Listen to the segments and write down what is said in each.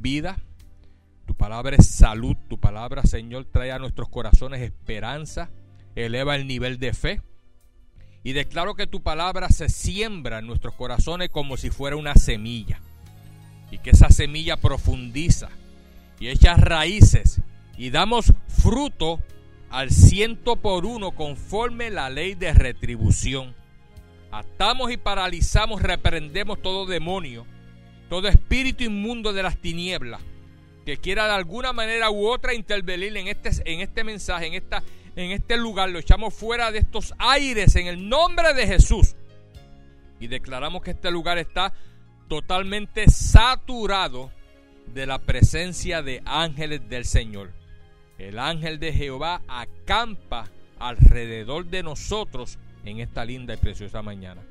vida, tu palabra es salud, tu palabra, Señor, trae a nuestros corazones esperanza, eleva el nivel de fe. Y declaro que tu palabra se siembra en nuestros corazones como si fuera una semilla. Y que esa semilla profundiza y echa raíces y damos fruto al ciento por uno conforme la ley de retribución. Atamos y paralizamos, reprendemos todo demonio, todo espíritu inmundo de las tinieblas que quiera de alguna manera u otra intervenir en este, en este mensaje, en, esta, en este lugar. Lo echamos fuera de estos aires en el nombre de Jesús. Y declaramos que este lugar está totalmente saturado de la presencia de ángeles del Señor. El ángel de Jehová acampa alrededor de nosotros en esta linda y preciosa mañana.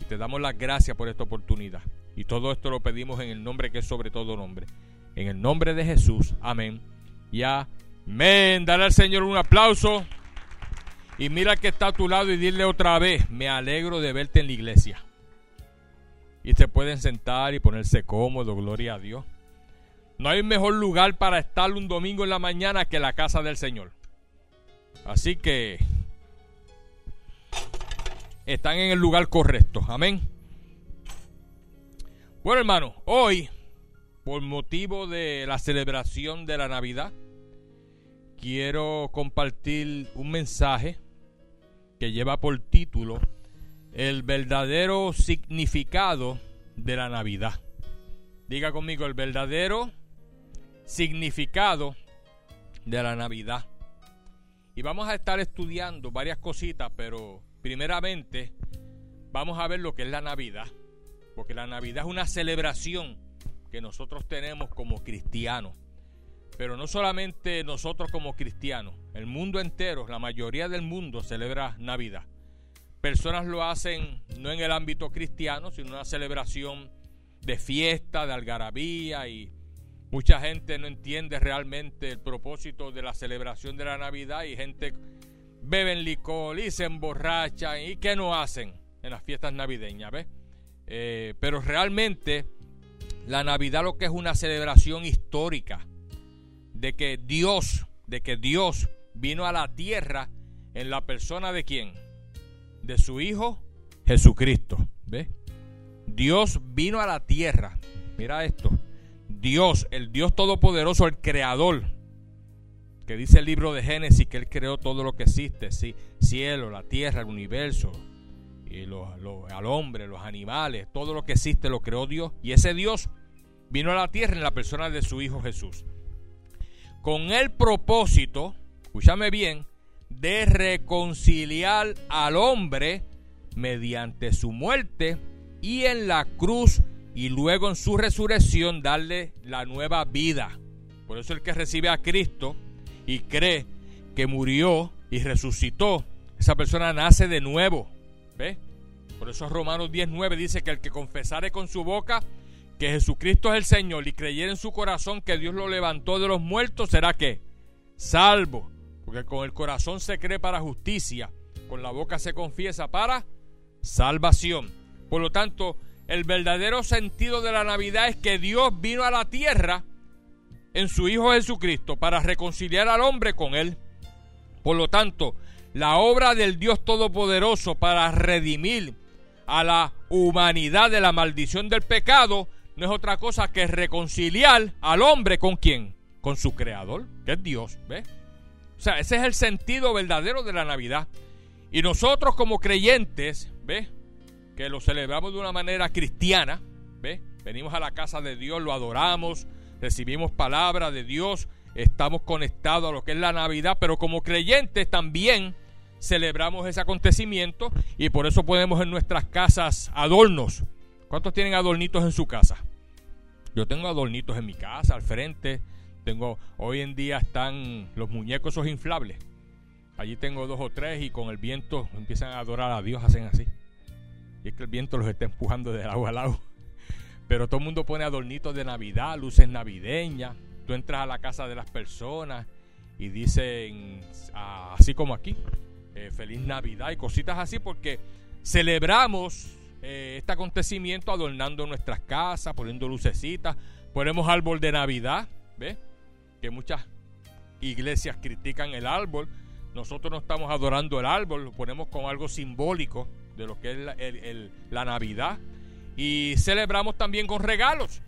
Y te damos las gracias por esta oportunidad. Y todo esto lo pedimos en el nombre que es sobre todo nombre. En el nombre de Jesús. Amén. Y amén. Dale al Señor un aplauso. Y mira que está a tu lado y dile otra vez, me alegro de verte en la iglesia. Y se pueden sentar y ponerse cómodo, gloria a Dios. No hay mejor lugar para estar un domingo en la mañana que la casa del Señor. Así que están en el lugar correcto. Amén. Bueno, hermano, hoy, por motivo de la celebración de la Navidad, quiero compartir un mensaje que lleva por título El verdadero significado de la Navidad. Diga conmigo, el verdadero significado de la Navidad. Y vamos a estar estudiando varias cositas, pero primeramente vamos a ver lo que es la Navidad. Porque la Navidad es una celebración que nosotros tenemos como cristianos. Pero no solamente nosotros como cristianos, el mundo entero, la mayoría del mundo celebra Navidad. Personas lo hacen no en el ámbito cristiano, sino una celebración de fiesta, de algarabía y Mucha gente no entiende realmente el propósito de la celebración de la Navidad y gente beben licor y se emborrachan y qué no hacen en las fiestas navideñas, ¿ves? Eh, pero realmente la Navidad lo que es una celebración histórica de que Dios, de que Dios vino a la tierra en la persona de quién? De su Hijo Jesucristo, ¿ves? Dios vino a la tierra, mira esto, Dios, el Dios Todopoderoso, el Creador, que dice el libro de Génesis que Él creó todo lo que existe, ¿sí? cielo, la tierra, el universo, y al hombre, los animales, todo lo que existe lo creó Dios. Y ese Dios vino a la tierra en la persona de su Hijo Jesús. Con el propósito, escúchame bien, de reconciliar al hombre mediante su muerte y en la cruz y luego en su resurrección darle la nueva vida. Por eso el que recibe a Cristo y cree que murió y resucitó, esa persona nace de nuevo. Por eso Romanos 19 dice que el que confesare con su boca que Jesucristo es el Señor y creyere en su corazón que Dios lo levantó de los muertos, será que salvo. Porque con el corazón se cree para justicia, con la boca se confiesa para salvación. Por lo tanto, el verdadero sentido de la Navidad es que Dios vino a la tierra en su Hijo Jesucristo para reconciliar al hombre con Él. Por lo tanto, la obra del Dios Todopoderoso para redimir a la humanidad de la maldición del pecado no es otra cosa que reconciliar al hombre con quién? Con su creador, que es Dios, ¿ves? O sea, ese es el sentido verdadero de la Navidad. Y nosotros como creyentes, ¿ves? que lo celebramos de una manera cristiana, ¿ve? Venimos a la casa de Dios, lo adoramos, recibimos palabra de Dios, estamos conectados a lo que es la Navidad, pero como creyentes también celebramos ese acontecimiento y por eso ponemos en nuestras casas adornos. ¿Cuántos tienen adornitos en su casa? Yo tengo adornitos en mi casa, al frente. Tengo, hoy en día están los muñecos esos inflables. Allí tengo dos o tres y con el viento empiezan a adorar a Dios, hacen así y es que el viento los está empujando de lado a lado. Pero todo el mundo pone adornitos de Navidad, luces navideñas. Tú entras a la casa de las personas y dicen, ah, así como aquí, eh, feliz Navidad y cositas así, porque celebramos eh, este acontecimiento adornando nuestras casas, poniendo lucecitas, Ponemos árbol de Navidad, ¿ves? Que muchas iglesias critican el árbol. Nosotros no estamos adorando el árbol, lo ponemos como algo simbólico de lo que es la, Navidad. Y celebramos también con regalos.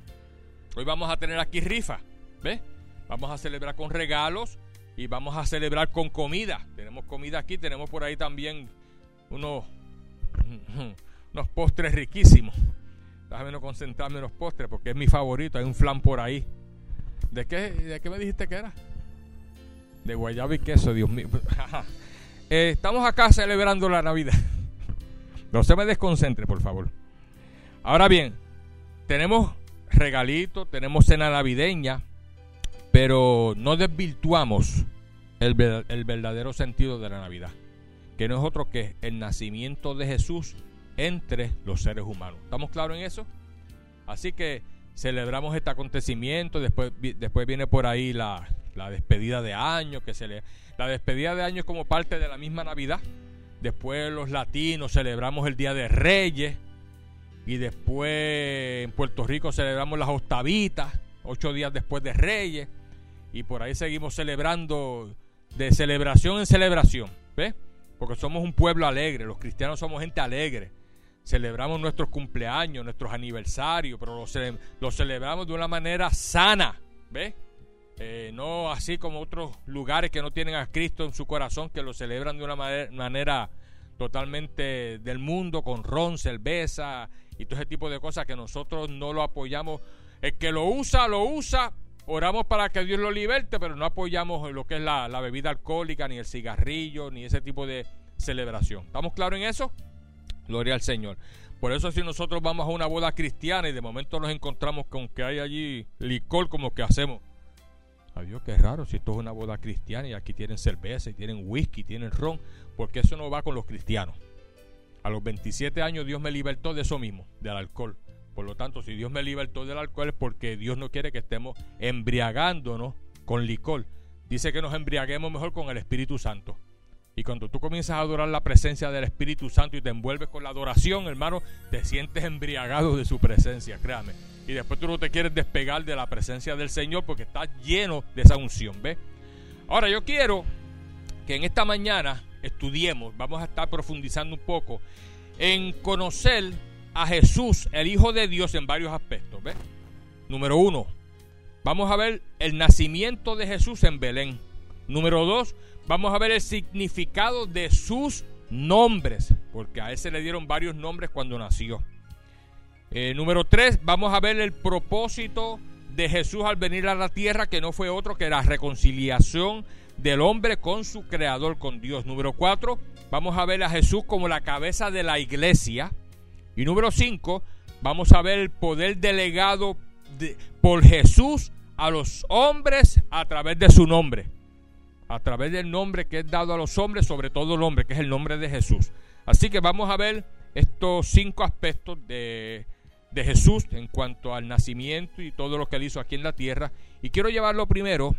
Hoy vamos a tener aquí rifa, ¿ves? Vamos a celebrar con regalos y vamos a celebrar con comida. Tenemos comida aquí, tenemos por ahí también unos, unos postres riquísimos. Déjame no concentrarme en los postres porque es mi favorito. Hay un flan por ahí. ¿De qué, de qué me dijiste que era? De guayaba y queso, Dios mío. Eh, estamos acá celebrando la Navidad. No se me desconcentre, por favor. Ahora bien, tenemos regalitos, tenemos cena navideña, pero no desvirtuamos el, verdadero sentido de la Navidad, que no es otro que el nacimiento de Jesús entre los seres humanos. ¿Estamos claros en eso? Así que celebramos este acontecimiento, después, después viene por ahí la, despedida de año, que se le, la despedida de año es como parte de la misma Navidad. Después los latinos celebramos el Día de Reyes y después en Puerto Rico celebramos las octavitas, ocho días después de Reyes y por ahí seguimos celebrando de celebración en celebración, ¿ves? Porque somos un pueblo alegre, los cristianos somos gente alegre celebramos nuestros cumpleaños, nuestros aniversarios, pero los, celebramos de una manera sana, ¿ves? Eh, no así como otros lugares que no tienen a Cristo en su corazón, que lo celebran de una manera, totalmente del mundo, con ron, cerveza y todo ese tipo de cosas que nosotros no lo apoyamos. El que lo usa, lo usa. Oramos para que Dios lo liberte, pero no apoyamos lo que es la, la bebida alcohólica, ni el cigarrillo, ni ese tipo de celebración. ¿Estamos claros en eso? Gloria al Señor. Por eso si nosotros vamos a una boda cristiana y de momento nos encontramos con que hay allí licor, como que hacemos. Adiós, qué raro, si esto es una boda cristiana y aquí tienen cerveza y tienen whisky, tienen ron, porque eso no va con los cristianos. A los 27 años Dios me libertó de eso mismo, del alcohol. Por lo tanto, si Dios me libertó del alcohol es porque Dios no quiere que estemos embriagándonos con licor. Dice que nos embriaguemos mejor con el Espíritu Santo. Y cuando tú comienzas a adorar la presencia del Espíritu Santo y te envuelves con la adoración, hermano, te sientes embriagado de su presencia, créame. Y después tú no te quieres despegar de la presencia del Señor porque estás lleno de esa unción, ¿ves? Ahora yo quiero que en esta mañana estudiemos, vamos a estar profundizando un poco en conocer a Jesús, el Hijo de Dios, en varios aspectos. Número uno, vamos a ver el nacimiento de Jesús en Belén. Número dos, Vamos a ver el significado de sus nombres, porque a él se le dieron varios nombres cuando nació. Eh, número 3, vamos a ver el propósito de Jesús al venir a la tierra, que no fue otro que la reconciliación del hombre con su creador, con Dios. Número 4, vamos a ver a Jesús como la cabeza de la iglesia. Y número 5, vamos a ver el poder delegado por Jesús a los hombres a través de su nombre a través del nombre que es dado a los hombres, sobre todo el hombre, que es el nombre de Jesús. Así que vamos a ver estos cinco aspectos de, de Jesús en cuanto al nacimiento y todo lo que él hizo aquí en la tierra. Y quiero llevarlo primero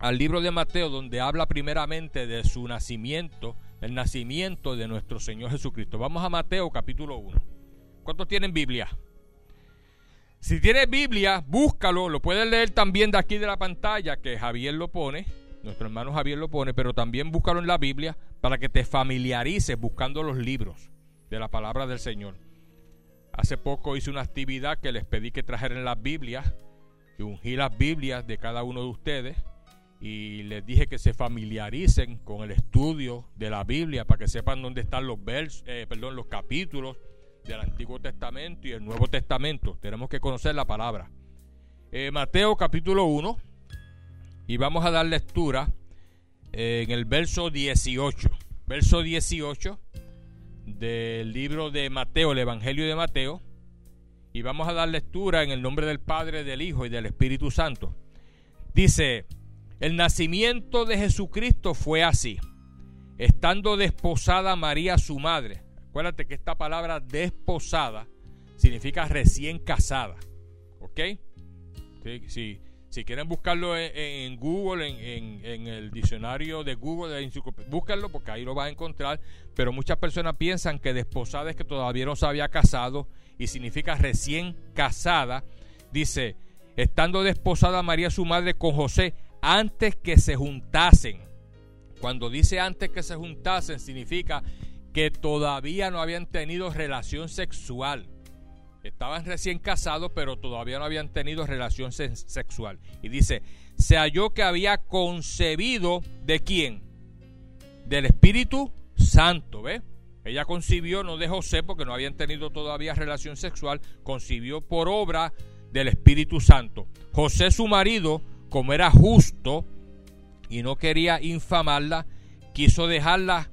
al libro de Mateo, donde habla primeramente de su nacimiento, el nacimiento de nuestro Señor Jesucristo. Vamos a Mateo capítulo 1. ¿Cuántos tienen Biblia? Si tienes Biblia, búscalo, lo puedes leer también de aquí de la pantalla, que Javier lo pone nuestro hermano Javier lo pone, pero también búscalo en la Biblia para que te familiarices buscando los libros de la palabra del Señor. Hace poco hice una actividad que les pedí que trajeran las Biblias y ungí las Biblias de cada uno de ustedes y les dije que se familiaricen con el estudio de la Biblia para que sepan dónde están los versos, eh, perdón, los capítulos del Antiguo Testamento y el Nuevo Testamento. Tenemos que conocer la palabra. Eh, Mateo capítulo 1, y vamos a dar lectura en el verso 18. Verso 18 del libro de Mateo, el Evangelio de Mateo. Y vamos a dar lectura en el nombre del Padre, del Hijo y del Espíritu Santo. Dice, el nacimiento de Jesucristo fue así. Estando desposada María su madre. Acuérdate que esta palabra desposada significa recién casada. ¿Ok? Sí, sí. Si quieren buscarlo en, Google, en, el diccionario de Google, búsquenlo porque ahí lo vas a encontrar. Pero muchas personas piensan que desposada es que todavía no se había casado y significa recién casada. Dice, estando desposada María su madre con José antes que se juntasen. Cuando dice antes que se juntasen significa que todavía no habían tenido relación sexual. Estaban recién casados, pero todavía no habían tenido relación sexual. Y dice, se halló que había concebido de quién? Del Espíritu Santo, ¿ve? Ella concibió no de José porque no habían tenido todavía relación sexual, concibió por obra del Espíritu Santo. José su marido, como era justo y no quería infamarla, quiso dejarla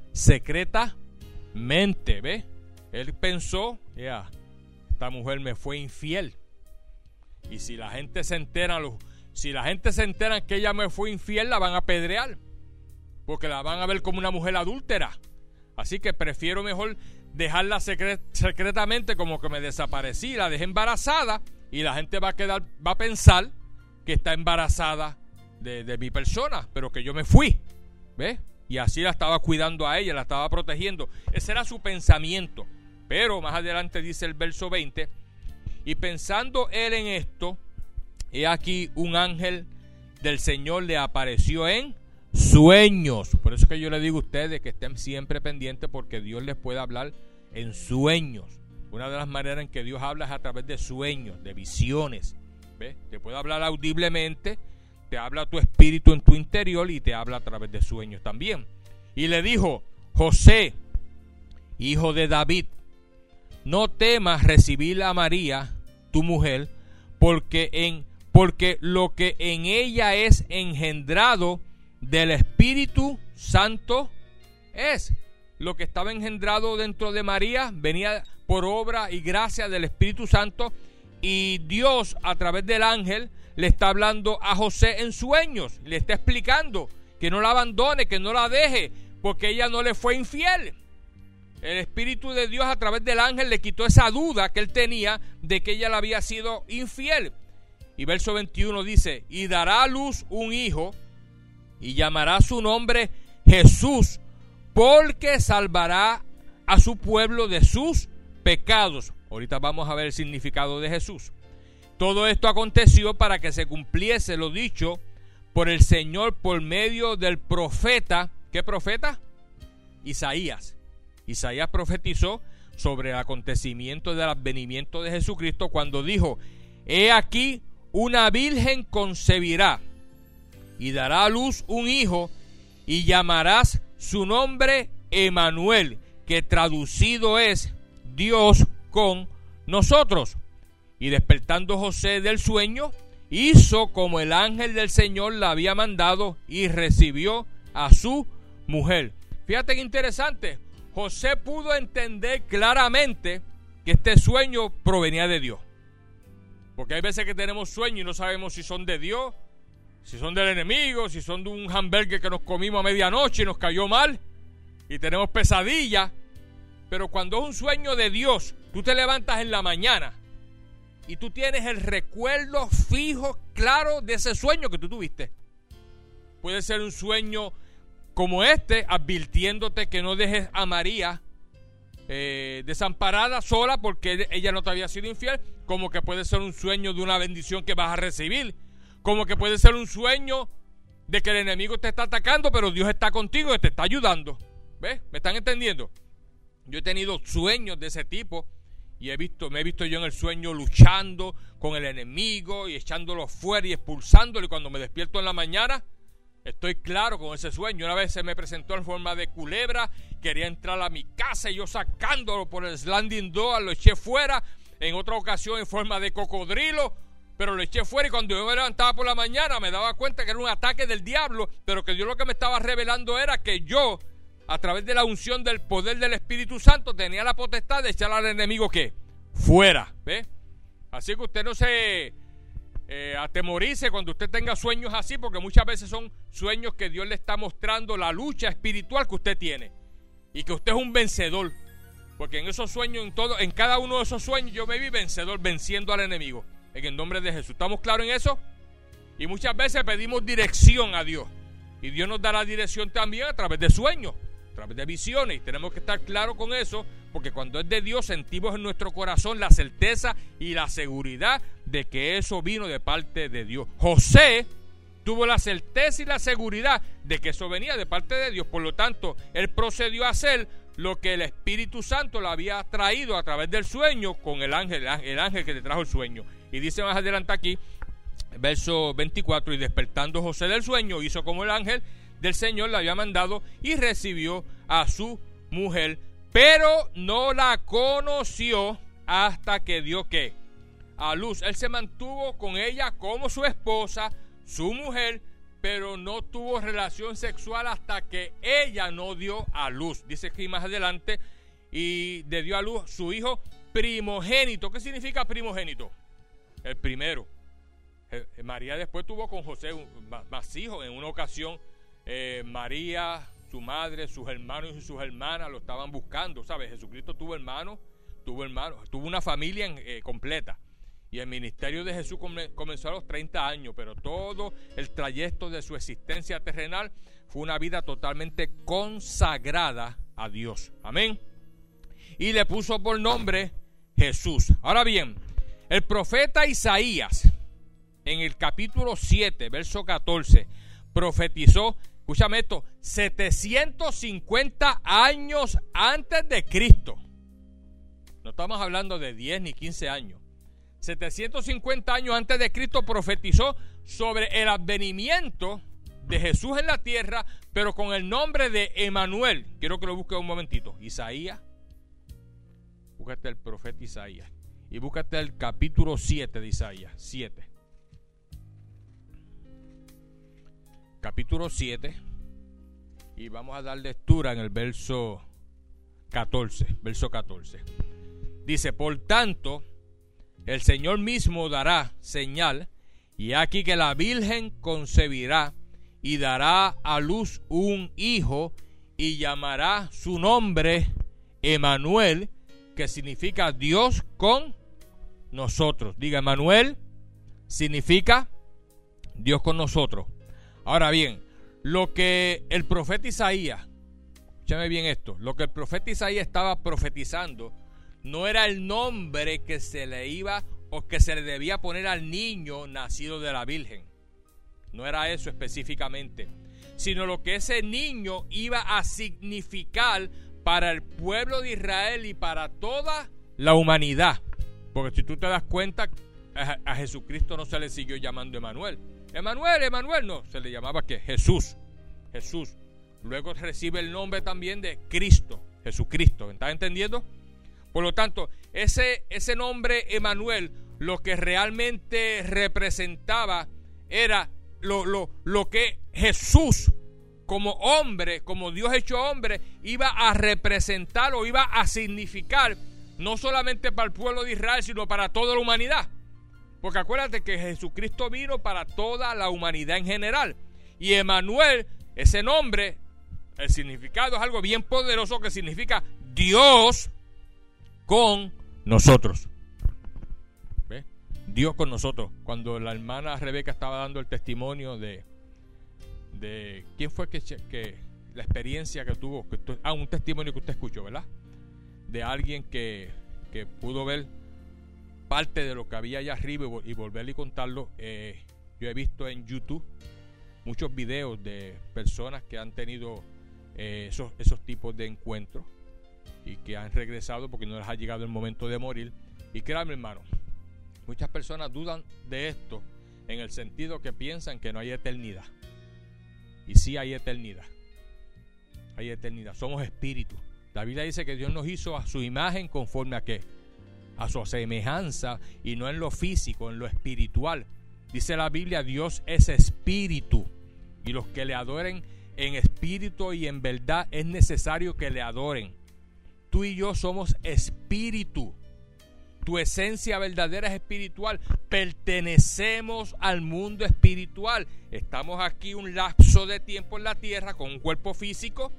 secretamente, ¿ve? Él pensó, ya, esta mujer me fue infiel. Y si la gente se entera, si la gente se entera que ella me fue infiel, la van a apedrear. Porque la van a ver como una mujer adúltera. Así que prefiero mejor dejarla secretamente como que me desaparecí, la dejé embarazada y la gente va a quedar, va a pensar que está embarazada de, de mi persona, pero que yo me fui. ¿Ves? Y así la estaba cuidando a ella, la estaba protegiendo. Ese era su pensamiento. Pero más adelante dice el verso 20, y pensando él en esto, he aquí un ángel del Señor le apareció en sueños. Por eso que yo le digo a ustedes que estén siempre pendientes porque Dios les puede hablar en sueños. Una de las maneras en que Dios habla es a través de sueños, de visiones. ¿Ves? Te puede hablar audiblemente, te habla tu espíritu en tu interior y te habla a través de sueños también. Y le dijo, José, hijo de David, no temas recibir a María, tu mujer, porque en porque lo que en ella es engendrado del Espíritu Santo es lo que estaba engendrado dentro de María, venía por obra y gracia del Espíritu Santo y Dios a través del ángel le está hablando a José en sueños, le está explicando que no la abandone, que no la deje, porque ella no le fue infiel. El Espíritu de Dios a través del ángel le quitó esa duda que él tenía de que ella le había sido infiel. Y verso 21 dice, y dará a luz un hijo y llamará su nombre Jesús, porque salvará a su pueblo de sus pecados. Ahorita vamos a ver el significado de Jesús. Todo esto aconteció para que se cumpliese lo dicho por el Señor por medio del profeta. ¿Qué profeta? Isaías. Isaías profetizó sobre el acontecimiento del advenimiento de Jesucristo cuando dijo, He aquí una virgen concebirá y dará a luz un hijo y llamarás su nombre Emanuel, que traducido es Dios con nosotros. Y despertando José del sueño, hizo como el ángel del Señor la había mandado y recibió a su mujer. Fíjate que interesante, José pudo entender claramente que este sueño provenía de Dios. Porque hay veces que tenemos sueños y no sabemos si son de Dios, si son del enemigo, si son de un hamburger que nos comimos a medianoche y nos cayó mal y tenemos pesadillas. Pero cuando es un sueño de Dios, tú te levantas en la mañana y tú tienes el recuerdo fijo, claro de ese sueño que tú tuviste. Puede ser un sueño como este, advirtiéndote que no dejes a María eh, desamparada sola porque ella no te había sido infiel, como que puede ser un sueño de una bendición que vas a recibir, como que puede ser un sueño de que el enemigo te está atacando, pero Dios está contigo y te está ayudando. ¿Ves? ¿Me están entendiendo? Yo he tenido sueños de ese tipo y he visto, me he visto yo en el sueño luchando con el enemigo y echándolo fuera y expulsándolo y cuando me despierto en la mañana Estoy claro con ese sueño. Una vez se me presentó en forma de culebra, quería entrar a mi casa y yo sacándolo por el sliding door lo eché fuera. En otra ocasión en forma de cocodrilo, pero lo eché fuera y cuando yo me levantaba por la mañana me daba cuenta que era un ataque del diablo, pero que Dios lo que me estaba revelando era que yo, a través de la unción del poder del Espíritu Santo, tenía la potestad de echar al enemigo que fuera. ¿Ve? Así que usted no se eh, atemorice cuando usted tenga sueños así, porque muchas veces son sueños que Dios le está mostrando la lucha espiritual que usted tiene y que usted es un vencedor. Porque en esos sueños, en todo, en cada uno de esos sueños, yo me vi vencedor, venciendo al enemigo. En el nombre de Jesús. ¿Estamos claros en eso? Y muchas veces pedimos dirección a Dios. Y Dios nos da la dirección también a través de sueños. Través de visiones. Y tenemos que estar claros con eso, porque cuando es de Dios sentimos en nuestro corazón la certeza y la seguridad de que eso vino de parte de Dios. José tuvo la certeza y la seguridad de que eso venía de parte de Dios. Por lo tanto, él procedió a hacer lo que el Espíritu Santo le había traído a través del sueño con el ángel, el ángel que le trajo el sueño. Y dice más adelante aquí, verso 24, y despertando José del sueño, hizo como el ángel del Señor le había mandado y recibió a su mujer, pero no la conoció hasta que dio que a luz. Él se mantuvo con ella como su esposa, su mujer, pero no tuvo relación sexual hasta que ella no dio a luz. Dice aquí más adelante, y le dio a luz su hijo primogénito. ¿Qué significa primogénito? El primero. María después tuvo con José más hijos. En una ocasión, eh, María, su madre, sus hermanos y sus hermanas lo estaban buscando. ¿Sabes? Jesucristo tuvo hermanos, tuvo hermanos, tuvo una familia completa. Y el ministerio de Jesús comenzó a los 30 años, pero todo el trayecto de su existencia terrenal fue una vida totalmente consagrada a Dios. Amén. Y le puso por nombre Jesús. Ahora bien, el profeta Isaías, en el capítulo 7, verso 14, profetizó, escúchame esto, 750 años antes de Cristo. No estamos hablando de 10 ni 15 años. 750 años antes de Cristo profetizó sobre el advenimiento de Jesús en la tierra, pero con el nombre de Emanuel. Quiero que lo busque un momentito. Isaías. Búscate el profeta Isaías. Y búscate el capítulo 7 de Isaías. 7. Capítulo 7. Y vamos a dar lectura en el verso 14. Verso 14. Dice, por tanto, el Señor mismo dará señal, y aquí que la Virgen concebirá y dará a luz un hijo y llamará su nombre Emanuel, que significa Dios con nosotros. Diga, Emanuel significa Dios con nosotros. Ahora bien, lo que el profeta Isaías, escúchame bien esto, lo que el profeta Isaías estaba profetizando no era el nombre que se le iba o que se le debía poner al niño nacido de la Virgen. No era eso específicamente, sino lo que ese niño iba a significar para el pueblo de Israel y para toda la humanidad. Porque si tú te das cuenta, a, Jesucristo no se le siguió llamando Emanuel. Emanuel, Emanuel, no, se le llamaba que Jesús, Jesús. Luego recibe el nombre también de Cristo, Jesucristo. ¿Estás entendiendo? Por lo tanto, ese, ese nombre Emanuel lo que realmente representaba era lo, lo, lo que Jesús como hombre, como Dios hecho hombre, iba a representar o iba a significar no solamente para el pueblo de Israel, sino para toda la humanidad. Porque acuérdate que Jesucristo vino para toda la humanidad en general. Y Emanuel, ese nombre, el significado es algo bien poderoso que significa Dios con nosotros. Dios con nosotros. Cuando la hermana Rebeca estaba dando el testimonio de, de quién fue que, la experiencia que tuvo, que ah, un testimonio que usted escuchó, ¿verdad? De alguien que, que pudo ver parte de lo que había allá arriba y, volverle y contarlo. Eh, yo he visto en YouTube muchos videos de personas que han tenido eh, esos, esos tipos de encuentros y que han regresado porque no les ha llegado el momento de morir. Y créanme, hermano, muchas personas dudan de esto en el sentido que piensan que no hay eternidad. Y sí hay eternidad. Hay eternidad. Somos espíritus. La Biblia dice que Dios nos hizo a su imagen conforme a qué? A su semejanza y no en lo físico, en lo espiritual. Dice la Biblia, Dios es espíritu. Y los que le adoren en espíritu y en verdad es necesario que le adoren tú y yo somos espíritu. Tu esencia verdadera es espiritual. Pertenecemos al mundo espiritual. Estamos aquí un lapso de tiempo en la tierra con un cuerpo físico,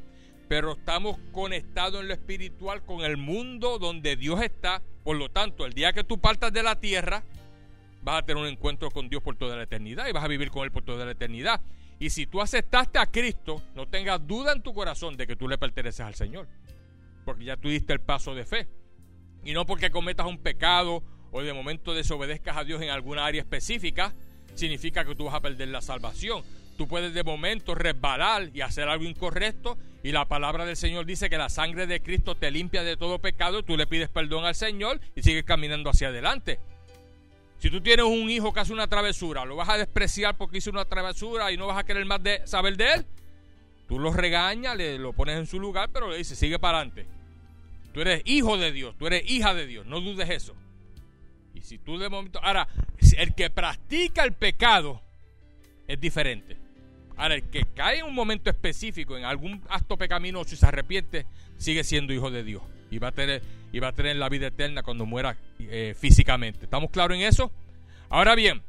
pero estamos conectados en lo espiritual con el mundo donde Dios está. Por lo tanto, el día que tú partas de la tierra, vas a tener un encuentro con Dios por toda la eternidad y vas a vivir con Él por toda la eternidad. Y si tú aceptaste a Cristo, no tengas duda en tu corazón de que tú le perteneces al Señor. Porque ya tú diste el paso de fe. Y no porque cometas un pecado o de momento desobedezcas a Dios en alguna área específica, significa que tú vas a perder la salvación. Tú puedes de momento resbalar y hacer algo incorrecto y la palabra del Señor dice que la sangre de Cristo te limpia de todo pecado y tú le pides perdón al Señor y sigues caminando hacia adelante. Si tú tienes un hijo que hace una travesura, ¿lo vas a despreciar porque hizo una travesura y no vas a querer más de saber de él? Tú lo regañas, le, lo pones en su lugar, pero le dices, sigue para adelante. Tú eres hijo de Dios, tú eres hija de Dios, no dudes eso. Y si tú de momento... Ahora, el que practica el pecado es diferente. Ahora, el que cae en un momento específico, en algún acto pecaminoso y se arrepiente, sigue siendo hijo de Dios. Y va a tener y va a tener la vida eterna cuando muera eh, físicamente. ¿Estamos claros en eso? Ahora bien,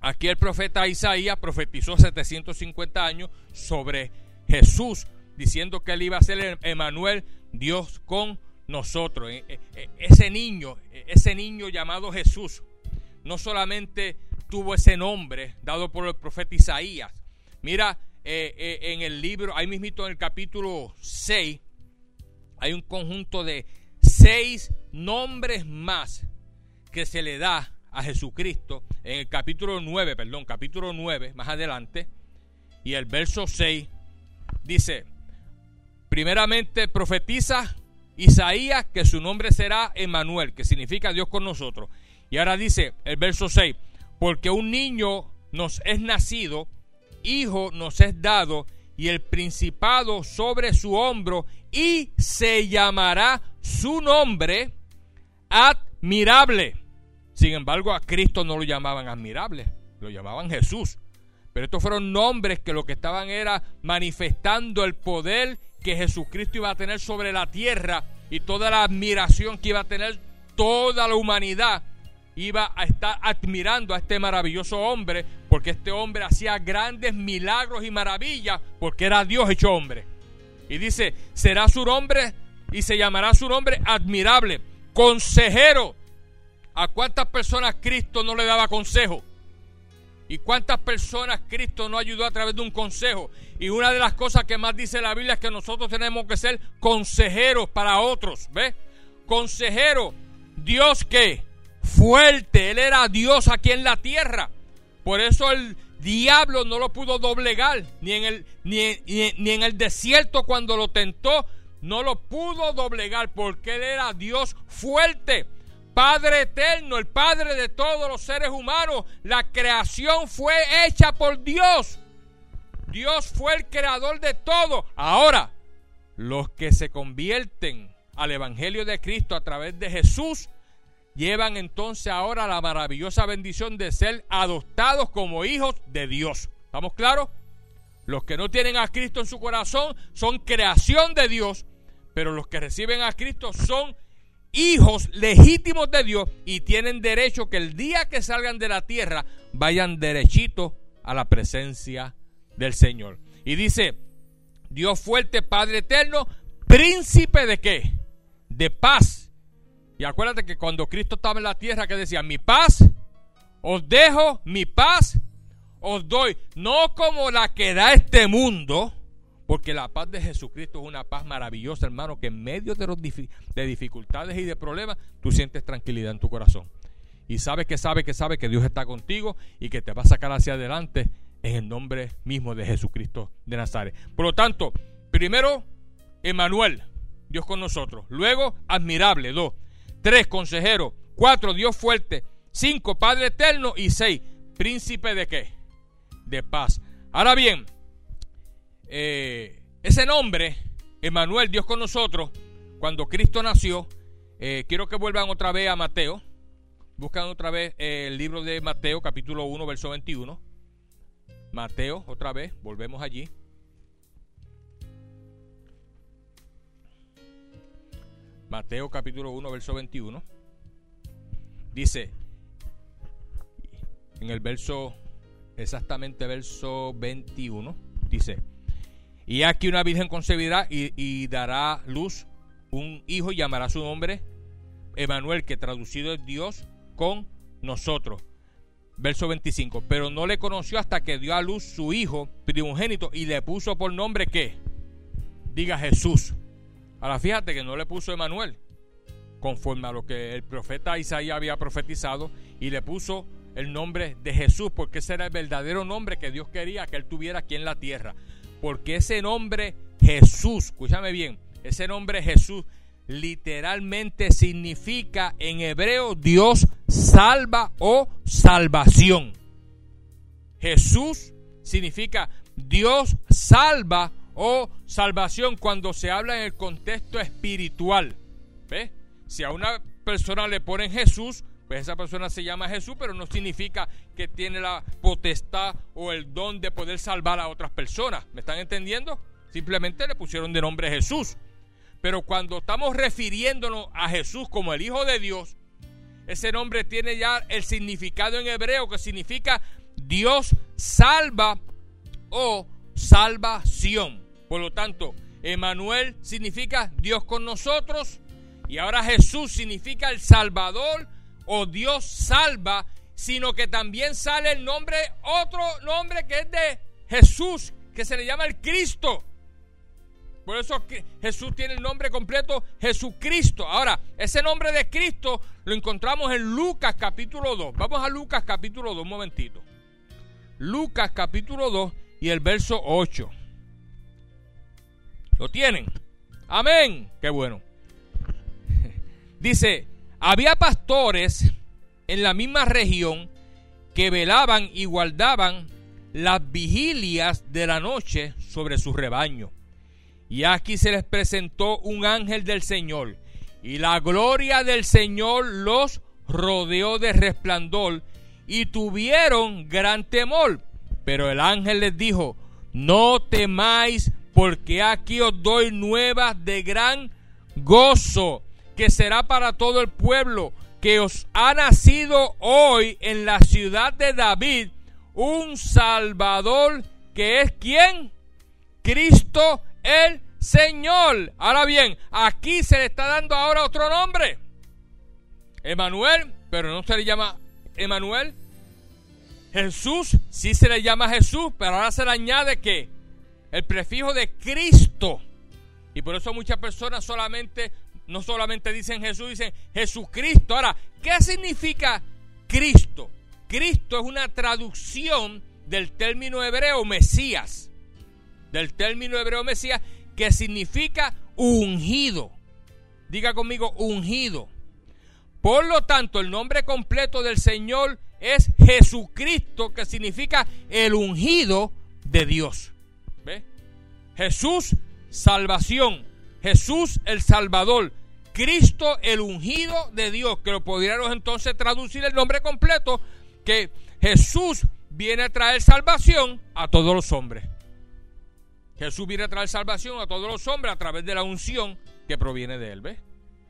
aquí el profeta Isaías profetizó 750 años sobre Jesús, diciendo que él iba a ser Emanuel, Dios con nosotros. E, e, e, ese niño, ese niño llamado Jesús, no solamente tuvo ese nombre dado por el profeta Isaías. Mira, eh, eh, en el libro, ahí mismito en el capítulo 6, hay un conjunto de seis nombres más que se le da a Jesucristo en el capítulo 9, perdón, capítulo 9, más adelante, y el verso 6 dice, primeramente profetiza Isaías que su nombre será Emanuel, que significa Dios con nosotros. Y ahora dice el verso 6, porque un niño nos es nacido, hijo nos es dado, y el principado sobre su hombro, y se llamará su nombre admirable. Sin embargo, a Cristo no lo llamaban admirable, lo llamaban Jesús. Pero estos fueron nombres que lo que estaban era manifestando el poder que Jesucristo iba a tener sobre la tierra y toda la admiración que iba a tener toda la humanidad iba a estar admirando a este maravilloso hombre porque este hombre hacía grandes milagros y maravillas porque era Dios hecho hombre. Y dice, será su nombre y se llamará su nombre admirable, consejero. ¿A cuántas personas Cristo no le daba consejo? ¿Y cuántas personas Cristo no ayudó a través de un consejo? Y una de las cosas que más dice la Biblia es que nosotros tenemos que ser consejeros para otros. ¿Ves? Consejero. Dios que fuerte. Él era Dios aquí en la tierra. Por eso el diablo no lo pudo doblegar. Ni en el, ni, ni en el desierto cuando lo tentó no lo pudo doblegar porque Él era Dios fuerte. Padre eterno, el Padre de todos los seres humanos. La creación fue hecha por Dios. Dios fue el creador de todo. Ahora, los que se convierten al Evangelio de Cristo a través de Jesús, llevan entonces ahora la maravillosa bendición de ser adoptados como hijos de Dios. ¿Estamos claros? Los que no tienen a Cristo en su corazón son creación de Dios, pero los que reciben a Cristo son hijos legítimos de Dios y tienen derecho que el día que salgan de la tierra vayan derechito a la presencia del Señor. Y dice, Dios fuerte, Padre eterno, príncipe de qué? De paz. Y acuérdate que cuando Cristo estaba en la tierra, que decía, mi paz, os dejo, mi paz, os doy, no como la que da este mundo, porque la paz de Jesucristo es una paz maravillosa, hermano, que en medio de, los de dificultades y de problemas, tú sientes tranquilidad en tu corazón. Y sabes que sabes que sabes que Dios está contigo y que te va a sacar hacia adelante en el nombre mismo de Jesucristo de Nazaret. Por lo tanto, primero, Emanuel, Dios con nosotros. Luego, admirable, dos. Tres, consejero. Cuatro, Dios fuerte. Cinco, Padre eterno. Y seis, príncipe de qué? De paz. Ahora bien, eh, ese nombre, Emanuel, Dios con nosotros, cuando Cristo nació, eh, quiero que vuelvan otra vez a Mateo. Buscan otra vez el libro de Mateo, capítulo 1, verso 21. Mateo, otra vez, volvemos allí. Mateo capítulo 1, verso 21. Dice, en el verso, exactamente verso 21, dice, y aquí una virgen concebirá y, y dará luz un hijo y llamará su nombre Emanuel, que traducido es Dios con nosotros. Verso 25. Pero no le conoció hasta que dio a luz su hijo primogénito y le puso por nombre qué? Diga Jesús. Ahora fíjate que no le puso Emanuel, conforme a lo que el profeta Isaías había profetizado, y le puso el nombre de Jesús, porque ese era el verdadero nombre que Dios quería que él tuviera aquí en la tierra. Porque ese nombre Jesús, escúchame bien, ese nombre Jesús literalmente significa en hebreo Dios salva o salvación. Jesús significa Dios salva o salvación cuando se habla en el contexto espiritual. ¿Ve? Si a una persona le ponen Jesús, pues esa persona se llama Jesús, pero no significa que tiene la potestad o el don de poder salvar a otras personas. ¿Me están entendiendo? Simplemente le pusieron de nombre Jesús. Pero cuando estamos refiriéndonos a Jesús como el Hijo de Dios, ese nombre tiene ya el significado en hebreo que significa Dios salva o salvación. Por lo tanto, Emanuel significa Dios con nosotros y ahora Jesús significa el Salvador o Dios salva, sino que también sale el nombre, otro nombre que es de Jesús, que se le llama el Cristo. Por eso Jesús tiene el nombre completo Jesucristo. Ahora, ese nombre de Cristo lo encontramos en Lucas capítulo 2. Vamos a Lucas capítulo 2 un momentito. Lucas capítulo 2 y el verso 8. ¿Lo tienen? Amén. Qué bueno. Dice, había pastores en la misma región que velaban y guardaban las vigilias de la noche sobre su rebaño. Y aquí se les presentó un ángel del Señor, y la gloria del Señor los rodeó de resplandor, y tuvieron gran temor. Pero el ángel les dijo, no temáis, porque aquí os doy nuevas de gran gozo, que será para todo el pueblo, que os ha nacido hoy en la ciudad de David un Salvador, que es quien? Cristo el Señor. Ahora bien, aquí se le está dando ahora otro nombre. Emanuel, pero no se le llama Emanuel. Jesús, sí se le llama Jesús, pero ahora se le añade que el prefijo de Cristo. Y por eso muchas personas solamente, no solamente dicen Jesús, dicen Jesucristo. Ahora, ¿qué significa Cristo? Cristo es una traducción del término hebreo Mesías. Del término hebreo Mesías que significa ungido. Diga conmigo, ungido. Por lo tanto, el nombre completo del Señor es Jesucristo, que significa el ungido de Dios. Jesús, salvación. Jesús, el Salvador. Cristo, el ungido de Dios, que lo podríamos entonces traducir el nombre completo, que Jesús viene a traer salvación a todos los hombres. Jesús viene a traer salvación a todos los hombres a través de la unción que proviene de él.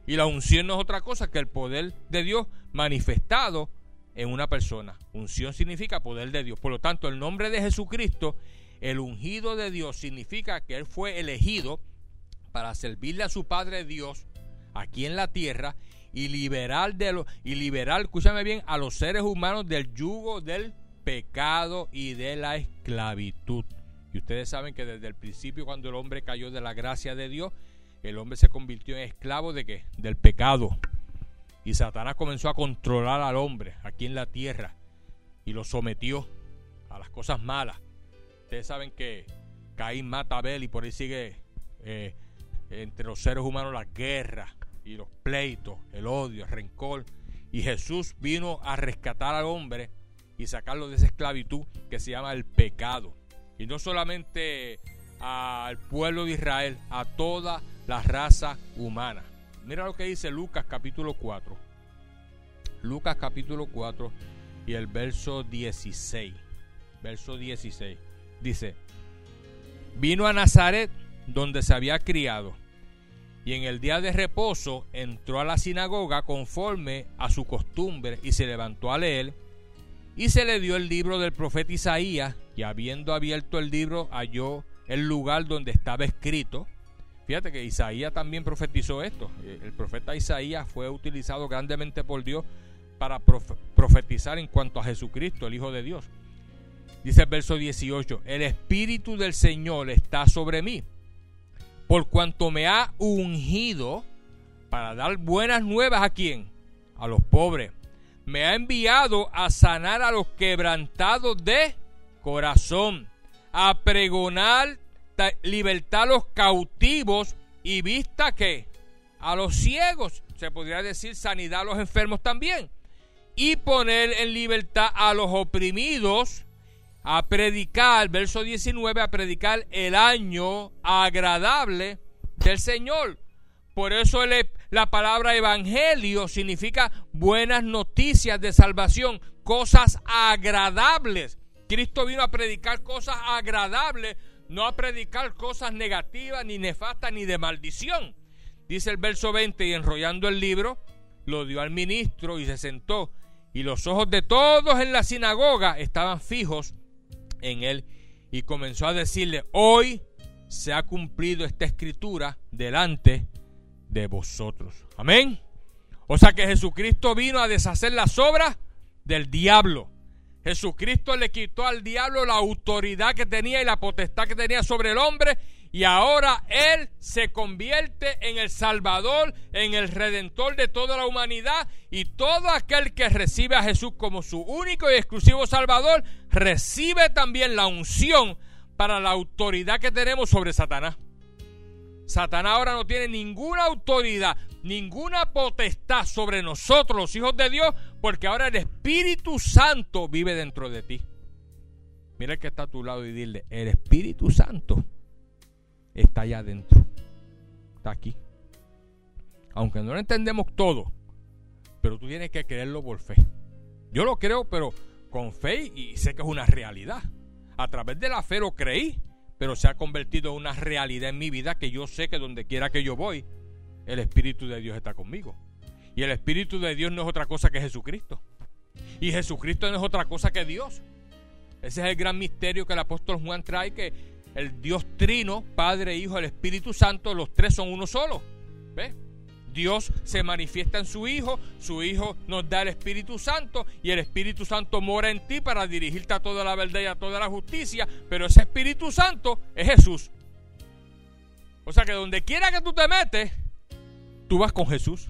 Y la unción no es otra cosa que el poder de Dios manifestado en una persona. Unción significa poder de Dios. Por lo tanto, el nombre de Jesucristo, el ungido de Dios, significa que Él fue elegido para servirle a su Padre Dios aquí en la tierra y liberar, de lo, y liberar, escúchame bien, a los seres humanos del yugo del pecado y de la esclavitud. Y ustedes saben que desde el principio cuando el hombre cayó de la gracia de Dios, el hombre se convirtió en esclavo de qué? Del pecado. Y Satanás comenzó a controlar al hombre aquí en la tierra y lo sometió a las cosas malas. Ustedes saben que Caín mata a Abel y por ahí sigue eh, entre los seres humanos la guerra y los pleitos, el odio, el rencor. Y Jesús vino a rescatar al hombre y sacarlo de esa esclavitud que se llama el pecado. Y no solamente al pueblo de Israel, a toda la raza humana. Mira lo que dice Lucas capítulo 4. Lucas capítulo 4 y el verso 16. Verso 16. Dice, vino a Nazaret donde se había criado y en el día de reposo entró a la sinagoga conforme a su costumbre y se levantó a leer y se le dio el libro del profeta Isaías y habiendo abierto el libro halló el lugar donde estaba escrito. Fíjate que Isaías también profetizó esto. El profeta Isaías fue utilizado grandemente por Dios para profetizar en cuanto a Jesucristo, el Hijo de Dios. Dice el verso 18, el Espíritu del Señor está sobre mí, por cuanto me ha ungido para dar buenas nuevas a quién? A los pobres. Me ha enviado a sanar a los quebrantados de corazón, a pregonar libertad a los cautivos y vista que a los ciegos, se podría decir sanidad a los enfermos también, y poner en libertad a los oprimidos, a predicar, verso 19, a predicar el año agradable del Señor. Por eso la palabra evangelio significa buenas noticias de salvación, cosas agradables. Cristo vino a predicar cosas agradables, no a predicar cosas negativas, ni nefastas, ni de maldición. Dice el verso 20, y enrollando el libro, lo dio al ministro y se sentó. Y los ojos de todos en la sinagoga estaban fijos en él. Y comenzó a decirle, hoy se ha cumplido esta escritura delante de vosotros. Amén. O sea que Jesucristo vino a deshacer las obras del diablo. Jesucristo le quitó al diablo la autoridad que tenía y la potestad que tenía sobre el hombre y ahora Él se convierte en el Salvador, en el Redentor de toda la humanidad y todo aquel que recibe a Jesús como su único y exclusivo Salvador recibe también la unción para la autoridad que tenemos sobre Satanás. Satanás ahora no tiene ninguna autoridad, ninguna potestad sobre nosotros, los hijos de Dios, porque ahora el Espíritu Santo vive dentro de ti. Mira el que está a tu lado y dile, el Espíritu Santo está allá adentro. Está aquí. Aunque no lo entendemos todo, pero tú tienes que creerlo por fe. Yo lo creo, pero con fe y sé que es una realidad. A través de la fe lo creí pero se ha convertido en una realidad en mi vida que yo sé que donde quiera que yo voy, el Espíritu de Dios está conmigo. Y el Espíritu de Dios no es otra cosa que Jesucristo. Y Jesucristo no es otra cosa que Dios. Ese es el gran misterio que el apóstol Juan trae, que el Dios trino, Padre, Hijo, el Espíritu Santo, los tres son uno solo. ¿Ves? Dios se manifiesta en su Hijo, su Hijo nos da el Espíritu Santo y el Espíritu Santo mora en ti para dirigirte a toda la verdad y a toda la justicia, pero ese Espíritu Santo es Jesús. O sea que donde quiera que tú te metes, tú vas con Jesús.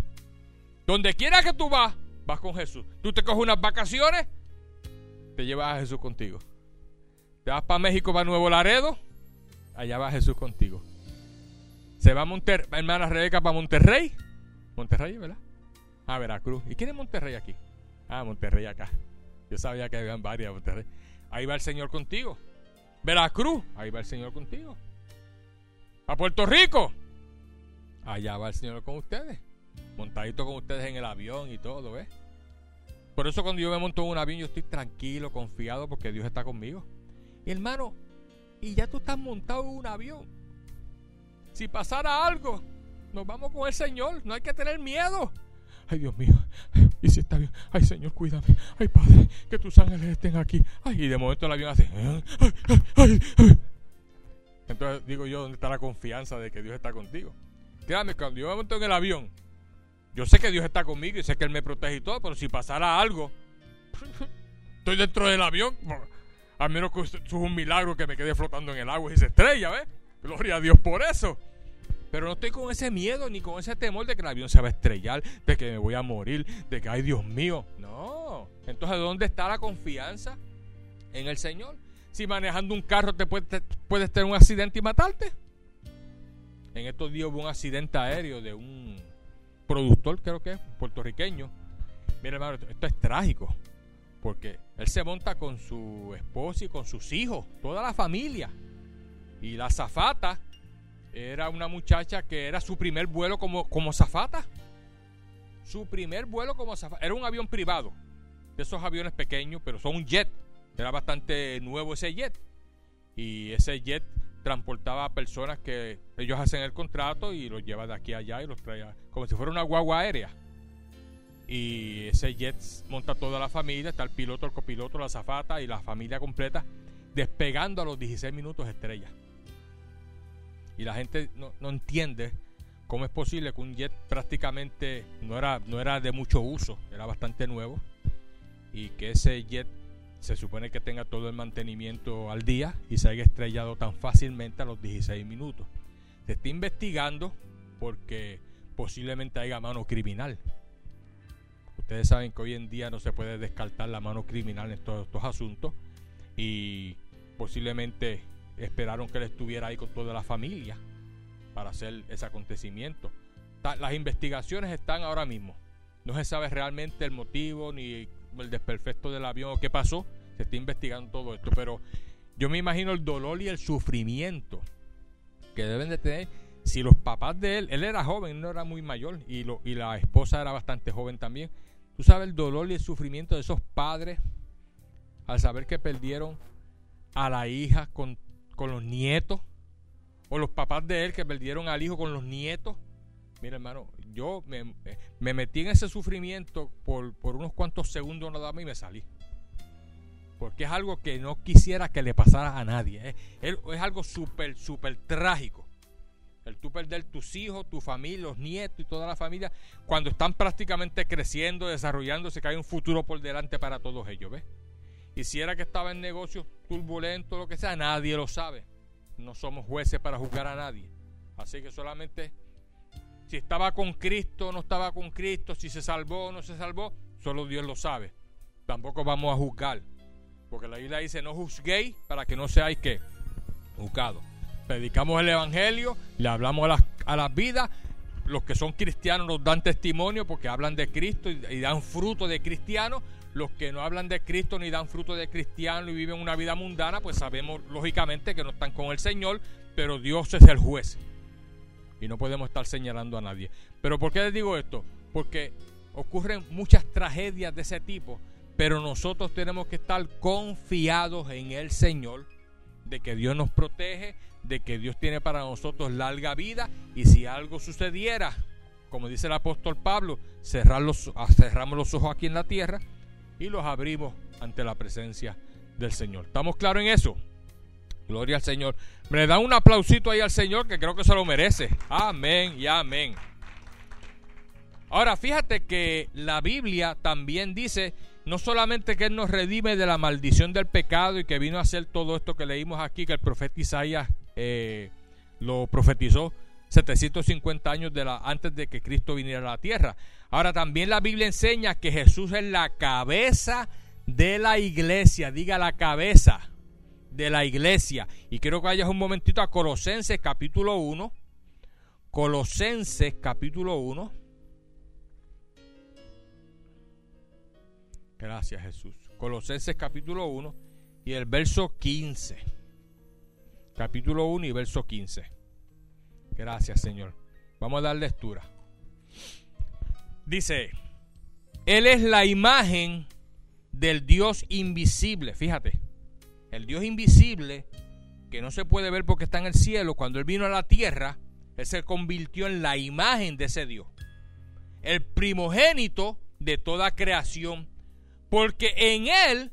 Donde quiera que tú vas, vas con Jesús. Tú te coges unas vacaciones, te llevas a Jesús contigo. Te vas para México, para Nuevo Laredo, allá va Jesús contigo. Se va a Monterrey, hermana Rebeca para Monterrey, Monterrey, ¿verdad? Ah, Veracruz. ¿Y quién es Monterrey aquí? Ah, Monterrey acá. Yo sabía que habían varias Monterrey. Ahí va el Señor contigo. Veracruz, ahí va el Señor contigo. A Puerto Rico, allá va el Señor con ustedes. Montadito con ustedes en el avión y todo, ¿ves? Por eso cuando yo me monto en un avión yo estoy tranquilo, confiado porque Dios está conmigo. Hermano, y ya tú estás montado en un avión. Si pasara algo, nos vamos con el Señor, no hay que tener miedo. Ay, Dios mío, y si está bien, ay, Señor, cuídame. Ay, Padre, que tus ángeles estén aquí. Ay, y de momento el avión hace. Entonces digo yo, ¿dónde está la confianza de que Dios está contigo? Créame, cuando yo me monto en el avión, yo sé que Dios está conmigo y sé que Él me protege y todo, pero si pasara algo, estoy dentro del avión, a menos que es un milagro que me quede flotando en el agua y se estrella, ¿ves? Gloria a Dios por eso. Pero no estoy con ese miedo ni con ese temor de que el avión se va a estrellar, de que me voy a morir, de que, ay Dios mío. No. Entonces, ¿dónde está la confianza en el Señor? Si manejando un carro te puedes puede tener un accidente y matarte. En estos días hubo un accidente aéreo de un productor, creo que es, puertorriqueño. Mira, hermano, esto es trágico. Porque él se monta con su esposa y con sus hijos, toda la familia. Y la zafata era una muchacha que era su primer vuelo como, como zafata. Su primer vuelo como zafata. Era un avión privado. De esos aviones pequeños, pero son un jet. Era bastante nuevo ese jet. Y ese jet transportaba a personas que ellos hacen el contrato y los lleva de aquí a allá y los trae como si fuera una guagua aérea. Y ese jet monta toda la familia, está el piloto, el copiloto, la zafata y la familia completa despegando a los 16 minutos estrellas. Y la gente no, entiende ¿Cómo es posible que un jet prácticamente no era, no era de mucho uso, era bastante nuevo, y que ese jet se supone que tenga todo el mantenimiento al día y se haya estrellado tan fácilmente a los 16 minutos? Se está investigando porque posiblemente haya mano criminal. Ustedes saben que hoy en día no se puede descartar la mano criminal en todos estos asuntos y posiblemente esperaron que él estuviera ahí con toda la familia para hacer ese acontecimiento. Las investigaciones están ahora mismo. No se sabe realmente el motivo ni el desperfecto del avión o qué pasó. Se está investigando todo esto. Pero yo me imagino el dolor y el sufrimiento que deben de tener si los papás de él, él era joven, no era muy mayor, y, lo, y la esposa era bastante joven también. Tú sabes el dolor y el sufrimiento de esos padres al saber que perdieron a la hija con, con los nietos o los papás de él que perdieron al hijo con los nietos. Mira, hermano, yo me, me metí en ese sufrimiento por, por, unos cuantos segundos nada más y me salí. Porque es algo que no quisiera que le pasara a nadie. ¿eh? Es, es algo súper, súper trágico. El tú perder tus hijos, tu familia, los nietos y toda la familia, cuando están prácticamente creciendo, desarrollándose, que hay un futuro por delante para todos ellos, ¿ves? Y si era que estaba en negocios turbulentos, lo que sea, nadie lo sabe no somos jueces para juzgar a nadie. Así que solamente si estaba con Cristo o no estaba con Cristo, si se salvó o no se salvó, solo Dios lo sabe. Tampoco vamos a juzgar. Porque la Biblia dice, no juzguéis para que no seáis que juzgados. Predicamos el Evangelio, le hablamos a las, a las vidas. Los que son cristianos nos dan testimonio porque hablan de Cristo y, y dan fruto de cristianos los que no hablan de Cristo ni dan fruto de cristiano y viven una vida mundana, pues sabemos lógicamente que no están con el Señor, pero Dios es el juez. Y no podemos estar señalando a nadie. Pero ¿por qué les digo esto? Porque ocurren muchas tragedias de ese tipo, pero nosotros tenemos que estar confiados en el Señor, de que Dios nos protege, de que Dios tiene para nosotros larga vida, y si algo sucediera, como dice el apóstol Pablo, cerrar los, cerramos los ojos aquí en la tierra y los abrimos ante la presencia del Señor. ¿Estamos claros en eso? Gloria al Señor. Me da un aplausito ahí al Señor que creo que se lo merece. Amén y amén. Ahora, fíjate que la Biblia también dice no solamente que Él nos redime de la maldición del pecado y que vino a hacer todo esto que leímos aquí, que el profeta Isaías eh, lo profetizó 750 años de la, antes de que Cristo viniera a la tierra. Ahora también la Biblia enseña que Jesús es la cabeza de la iglesia, diga la cabeza de la iglesia. Y quiero que vayas un momentito a Colosenses capítulo 1. Colosenses capítulo 1. Gracias Jesús. Colosenses capítulo 1 y el verso 15. Capítulo 1 y verso 15. Gracias, Señor. Vamos a dar lectura. Dice, Él es la imagen del Dios invisible. Fíjate, el Dios invisible, que no se puede ver porque está en el cielo, cuando Él vino a la tierra, Él se convirtió en la imagen de ese Dios. El primogénito de toda creación. Porque en Él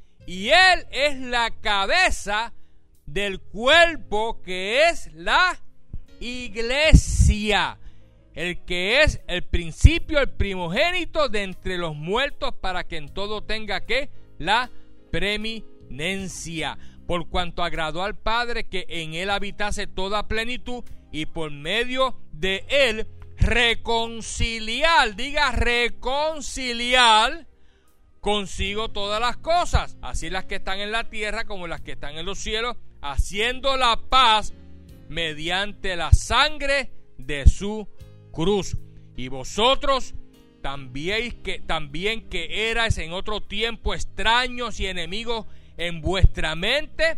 Y Él es la cabeza del cuerpo que es la iglesia, el que es el principio, el primogénito de entre los muertos, para que en todo tenga que la preeminencia, por cuanto agradó al Padre que en él habitase toda plenitud y por medio de él reconciliar, diga reconciliar consigo todas las cosas, así las que están en la tierra como las que están en los cielos, haciendo la paz mediante la sangre de su cruz. Y vosotros también que, también que erais en otro tiempo extraños y enemigos en vuestra mente,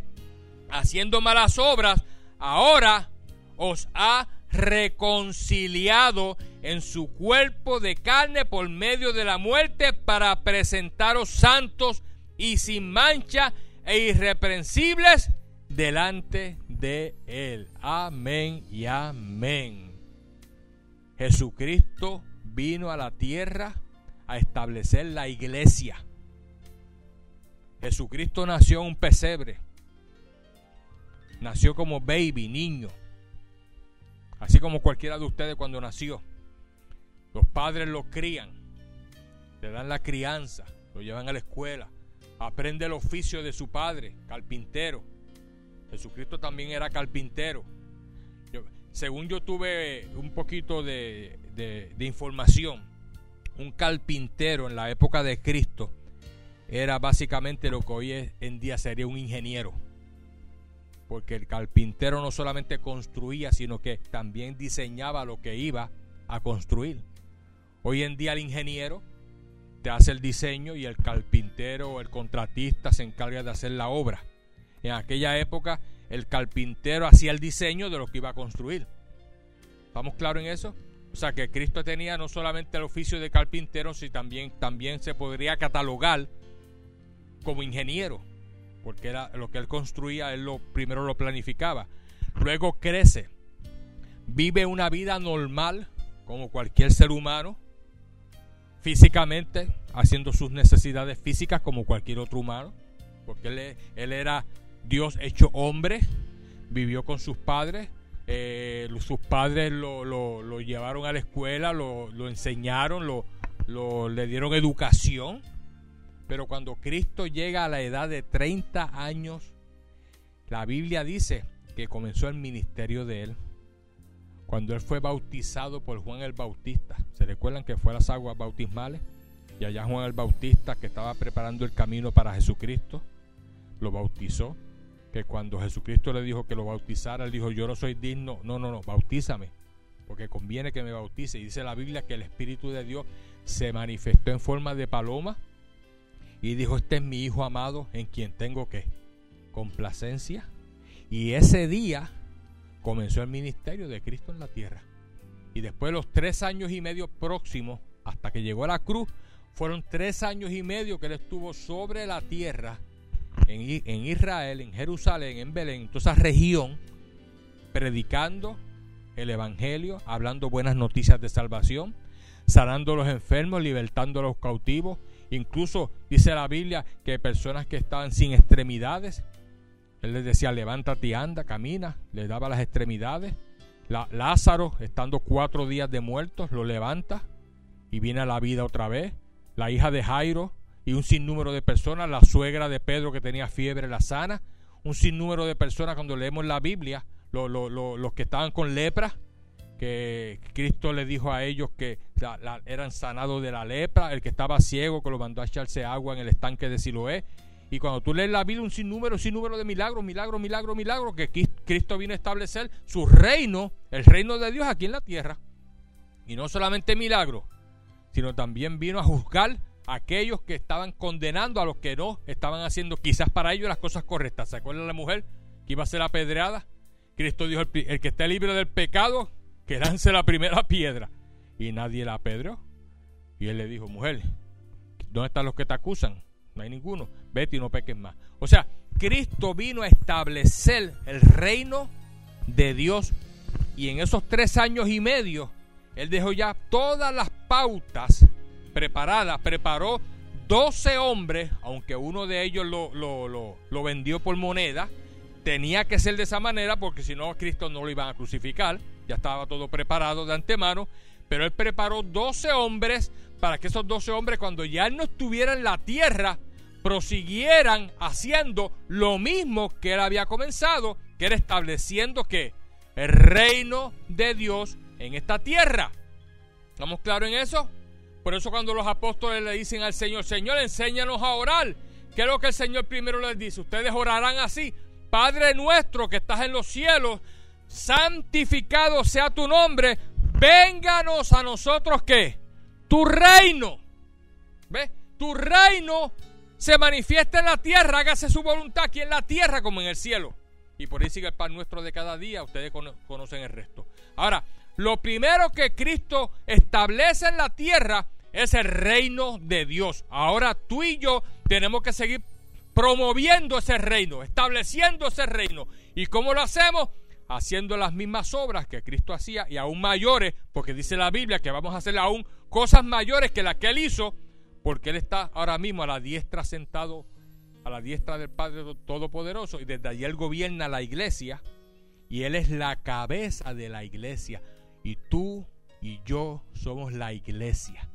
haciendo malas obras, ahora os ha reconciliado en su cuerpo de carne por medio de la muerte para presentaros santos y sin mancha e irreprensibles delante de Él. Amén y amén. Jesucristo vino a la tierra a establecer la iglesia. Jesucristo nació en un pesebre. Nació como baby, niño. Así como cualquiera de ustedes cuando nació. Los padres lo crían. Le dan la crianza. Lo llevan a la escuela. Aprende el oficio de su padre, carpintero. Jesucristo también era carpintero. según yo tuve un poquito de, de información, un carpintero en la época de Cristo era básicamente lo que hoy en día sería un ingeniero. Porque el carpintero no solamente construía, sino que también diseñaba lo que iba a construir. Hoy en día el ingeniero te hace el diseño y el carpintero o el contratista se encarga de hacer la obra. En aquella época el carpintero hacía el diseño de lo que iba a construir. ¿Estamos claros en eso? O sea que Cristo tenía no solamente el oficio de carpintero, sino también, también se podría catalogar como ingeniero, porque era lo que él construía, él lo primero lo planificaba. Luego crece, vive una vida normal como cualquier ser humano, físicamente, haciendo sus necesidades físicas como cualquier otro humano, porque él, él era Dios hecho hombre, vivió con sus padres, eh, sus padres lo, lo, llevaron a la escuela, lo, lo enseñaron, lo, le dieron educación pero cuando Cristo llega a la edad de 30 años, la Biblia dice que comenzó el ministerio de él. Cuando él fue bautizado por Juan el Bautista. ¿Se recuerdan que fue a las aguas bautismales? Y allá Juan el Bautista, que estaba preparando el camino para Jesucristo, lo bautizó. Que cuando Jesucristo le dijo que lo bautizara, él dijo, yo no soy digno. No, no, no, bautízame. Porque conviene que me bautice. Y dice la Biblia que el Espíritu de Dios se manifestó en forma de paloma y dijo, este es mi hijo amado en quien tengo que complacencia. Y ese día comenzó el ministerio de Cristo en la tierra. Y después de los tres años y medio próximos, hasta que llegó a la cruz, fueron tres años y medio que él estuvo sobre la tierra, en, en Israel, en Jerusalén, en Belén, en toda esa región, predicando el Evangelio, hablando buenas noticias de salvación, sanando a los enfermos, libertando a los cautivos, Incluso dice la Biblia que personas que estaban sin extremidades, él les decía, levántate y anda, camina, les daba las extremidades. Lázaro, estando cuatro días de muertos, lo levanta y viene a la vida otra vez. La hija de Jairo y un sinnúmero de personas, la suegra de Pedro que tenía fiebre, la sana. Un sinnúmero de personas cuando leemos la Biblia, los que estaban con lepra, que Cristo le dijo a ellos que eran sanados de la lepra, el que estaba ciego que lo mandó a echarse agua en el estanque de Siloé. Y cuando tú lees la Biblia, un sinnúmero, sinnúmero de milagros, milagros, milagros, milagros, que Cristo vino a establecer su reino, el reino de Dios aquí en la tierra. Y no solamente milagros, sino también vino a juzgar a aquellos que estaban condenando a los que no estaban haciendo quizás para ellos las cosas correctas. ¿Se acuerdan la mujer que iba a ser apedreada? Cristo dijo, el, que esté libre del pecado, que lance la primera piedra. Y nadie la apedreó. Y él le dijo, mujer, ¿dónde están los que te acusan? No hay ninguno. Vete y no peques más. O sea, Cristo vino a establecer el reino de Dios. Y en esos tres años y medio, Él dejó ya todas las pautas preparadas. Preparó 12 hombres, aunque uno de ellos lo, lo, lo, vendió por moneda. Tenía que ser de esa manera porque si no, a Cristo no lo iban a crucificar ya estaba todo preparado de antemano, pero él preparó 12 hombres para que esos 12 hombres cuando ya no estuviera en la tierra, prosiguieran haciendo lo mismo que él había comenzado, que era estableciendo que el reino de Dios en esta tierra. ¿Estamos claros en eso? Por eso cuando los apóstoles le dicen al Señor, Señor, enséñanos a orar. ¿Qué es lo que el Señor primero les dice? Ustedes orarán así. Padre nuestro que estás en los cielos, santificado sea tu nombre, vénganos a nosotros que tu reino, ¿ves? Tu reino se manifiesta en la tierra, hágase su voluntad aquí en la tierra como en el cielo. Y por ahí sigue el pan nuestro de cada día. Ustedes conocen el resto. Ahora, lo primero que Cristo establece en la tierra es el reino de Dios. Ahora tú y yo tenemos que seguir promoviendo ese reino, estableciendo ese reino. ¿Y cómo lo hacemos? Haciendo las mismas obras que Cristo hacía y aún mayores, porque dice la Biblia que vamos a hacer aún cosas mayores que las que Él hizo, porque Él está ahora mismo a la diestra sentado, a la diestra del Padre Todopoderoso, y desde allí Él gobierna la iglesia, y Él es la cabeza de la iglesia, y tú y yo somos la iglesia.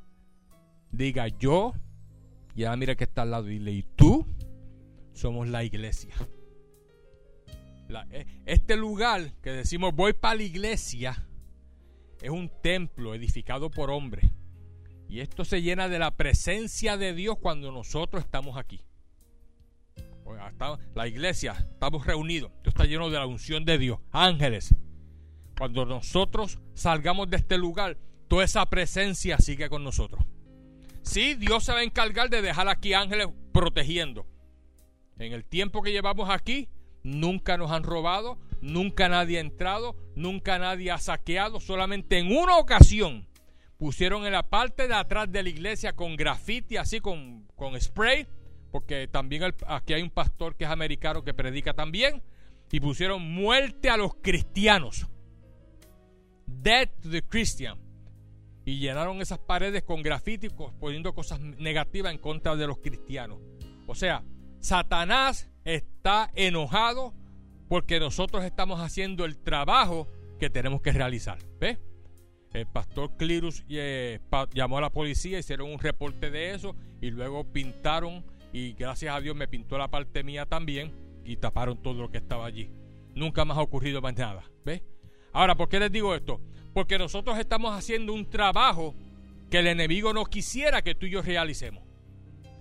Diga yo, ya mira que está al lado, y dile, y tú somos la iglesia. Eh, este lugar que decimos voy para la iglesia es un templo edificado por hombres. Y esto se llena de la presencia de Dios cuando nosotros estamos aquí. La iglesia, estamos reunidos. Esto está lleno de la unción de Dios. Ángeles. Cuando nosotros salgamos de este lugar, toda esa presencia sigue con nosotros. Sí, Dios se va a encargar de dejar aquí ángeles protegiendo. En el tiempo que llevamos aquí, nunca nos han robado, nunca nadie ha entrado, nunca nadie ha saqueado, solamente en una ocasión pusieron en la parte de atrás de la iglesia con graffiti, así con, con spray, porque también aquí hay un pastor que es americano que predica también, y pusieron muerte a los cristianos. Death to the Christian. Y llenaron esas paredes con graffiti, poniendo cosas negativas en contra de los cristianos. O sea, Satanás está enojado porque nosotros estamos haciendo el trabajo que tenemos que realizar. ¿Ves? El pastor Clirus eh, llamó a la policía, hicieron un reporte de eso y luego pintaron y gracias a Dios me pintó la parte mía también y taparon todo lo que estaba allí. Nunca más ha ocurrido más nada. ¿Ves? Ahora, ¿por qué les digo esto? Porque nosotros estamos haciendo un trabajo que el enemigo no quisiera que tú y yo realicemos.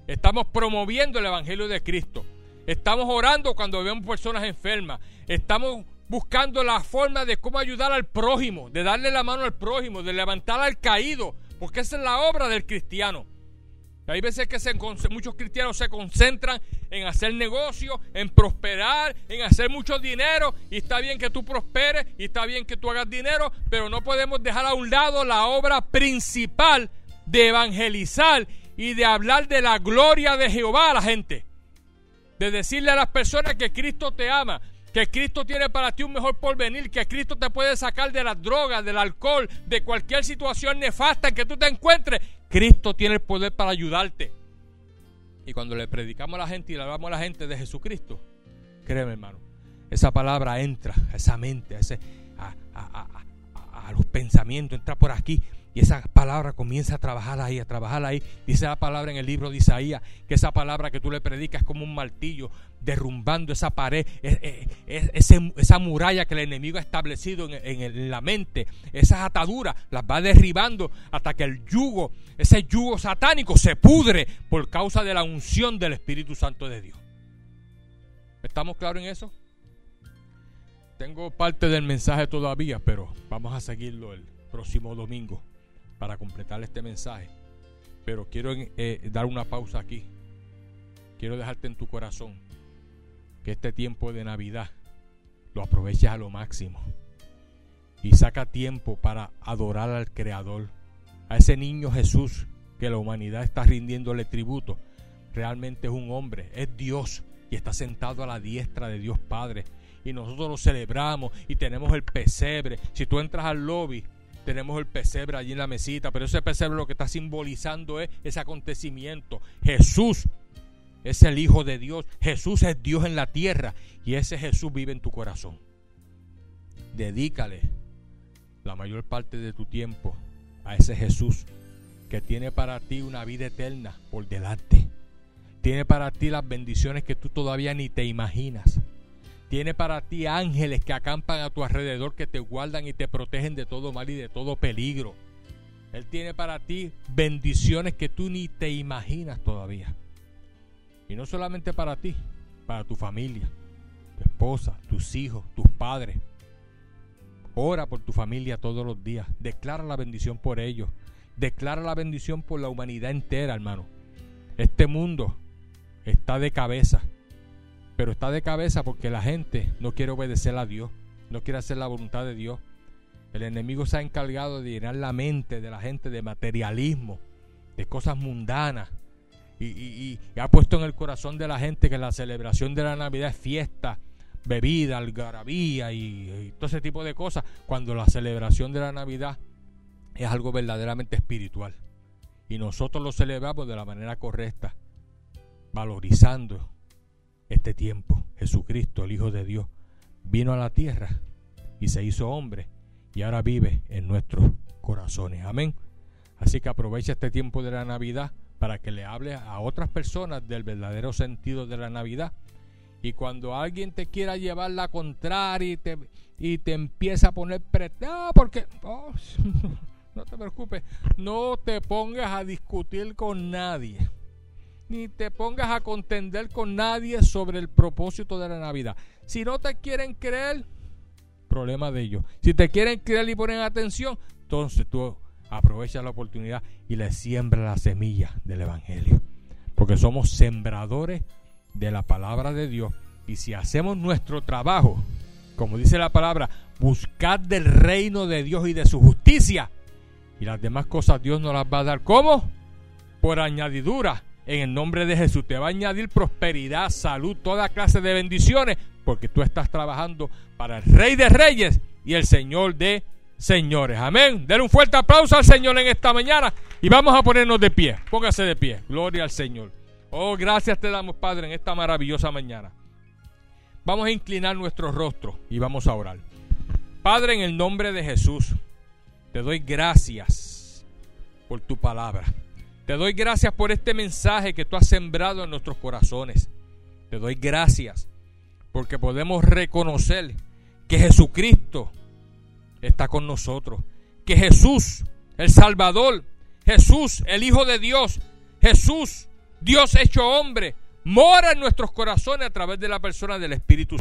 Estamos promoviendo el Evangelio de Cristo. Estamos orando cuando vemos personas enfermas. Estamos buscando la forma de cómo ayudar al prójimo, de darle la mano al prójimo, de levantar al caído, porque esa es la obra del cristiano. Hay veces que muchos cristianos se concentran en hacer negocio, en prosperar, en hacer mucho dinero. Y está bien que tú prosperes y está bien que tú hagas dinero, pero no podemos dejar a un lado la obra principal de evangelizar y de hablar de la gloria de Jehová a la gente. De decirle a las personas que Cristo te ama, que Cristo tiene para ti un mejor porvenir, que Cristo te puede sacar de las drogas, del alcohol, de cualquier situación nefasta en que tú te encuentres. Cristo tiene el poder para ayudarte. Y cuando le predicamos a la gente y le hablamos a la gente de Jesucristo, créeme hermano, esa palabra entra a esa mente, a, los pensamientos, entra por aquí y esa palabra comienza a trabajar ahí, a trabajar ahí. Dice la palabra en el libro de Isaías, que esa palabra que tú le predicas es como un martillo, derrumbando esa pared, esa muralla que el enemigo ha establecido en, en la mente, esas ataduras, las va derribando hasta que el yugo, ese yugo satánico se pudre por causa de la unción del Espíritu Santo de Dios. ¿Estamos claros en eso? Tengo parte del mensaje todavía, pero vamos a seguirlo el próximo domingo para completar este mensaje. Pero quiero eh, dar una pausa aquí. Quiero dejarte en tu corazón que este tiempo de Navidad lo aproveches a lo máximo. Y saca tiempo para adorar al Creador, a ese niño Jesús que la humanidad está rindiéndole tributo. Realmente es un hombre, es Dios y está sentado a la diestra de Dios Padre. Y nosotros lo celebramos y tenemos el pesebre. Si tú entras al lobby, tenemos el pesebre allí en la mesita, pero ese pesebre lo que está simbolizando es ese acontecimiento. Jesús es el Hijo de Dios, Jesús es Dios en la tierra y ese Jesús vive en tu corazón. Dedícale la mayor parte de tu tiempo a ese Jesús que tiene para ti una vida eterna por delante. Tiene para ti las bendiciones que tú todavía ni te imaginas. Tiene para ti ángeles que acampan a tu alrededor, que te guardan y te protegen de todo mal y de todo peligro. Él tiene para ti bendiciones que tú ni te imaginas todavía. Y no solamente para ti, para tu familia, tu esposa, tus hijos, tus padres. Ora por tu familia todos los días. Declara la bendición por ellos. Declara la bendición por la humanidad entera, hermano. Este mundo está de cabeza pero está de cabeza porque la gente no quiere obedecer a Dios, no quiere hacer la voluntad de Dios. El enemigo se ha encargado de llenar la mente de la gente de materialismo, de cosas mundanas. Y, ha puesto en el corazón de la gente que la celebración de la Navidad es fiesta, bebida, algarabía y, y todo ese tipo de cosas, cuando la celebración de la Navidad es algo verdaderamente espiritual. Y nosotros lo celebramos de la manera correcta, valorizando este tiempo. Jesucristo, el Hijo de Dios, vino a la tierra y se hizo hombre y ahora vive en nuestros corazones. Amén. Así que aprovecha este tiempo de la Navidad para que le hable a otras personas del verdadero sentido de la Navidad. Y cuando alguien te quiera llevar la contraria y te, y te empieza a poner porque oh, no te preocupes, no te pongas a discutir con nadie, ni te pongas a contender con nadie sobre el propósito de la Navidad. Si no te quieren creer, problema de ellos. Si te quieren creer y ponen atención, entonces tú aprovechas la oportunidad y le siembra la semilla del Evangelio. Porque somos sembradores de la palabra de Dios. Y si hacemos nuestro trabajo, como dice la palabra, buscad del reino de Dios y de su justicia. Y las demás cosas Dios nos las va a dar. ¿Cómo? Por añadidura. En el nombre de Jesús te va a añadir prosperidad, salud, toda clase de bendiciones porque tú estás trabajando para el Rey de Reyes y el Señor de Señores. Amén. Den un fuerte aplauso al Señor en esta mañana y vamos a ponernos de pie. Póngase de pie. Gloria al Señor. Oh, gracias te damos, Padre, en esta maravillosa mañana. Vamos a inclinar nuestro rostro y vamos a orar. Padre, en el nombre de Jesús, te doy gracias por tu palabra. Te doy gracias por este mensaje que tú has sembrado en nuestros corazones. Te doy gracias porque podemos reconocer que Jesucristo está con nosotros, que Jesús, el Salvador, Jesús, el Hijo de Dios, Jesús, Dios hecho hombre, mora en nuestros corazones a través de la persona del Espíritu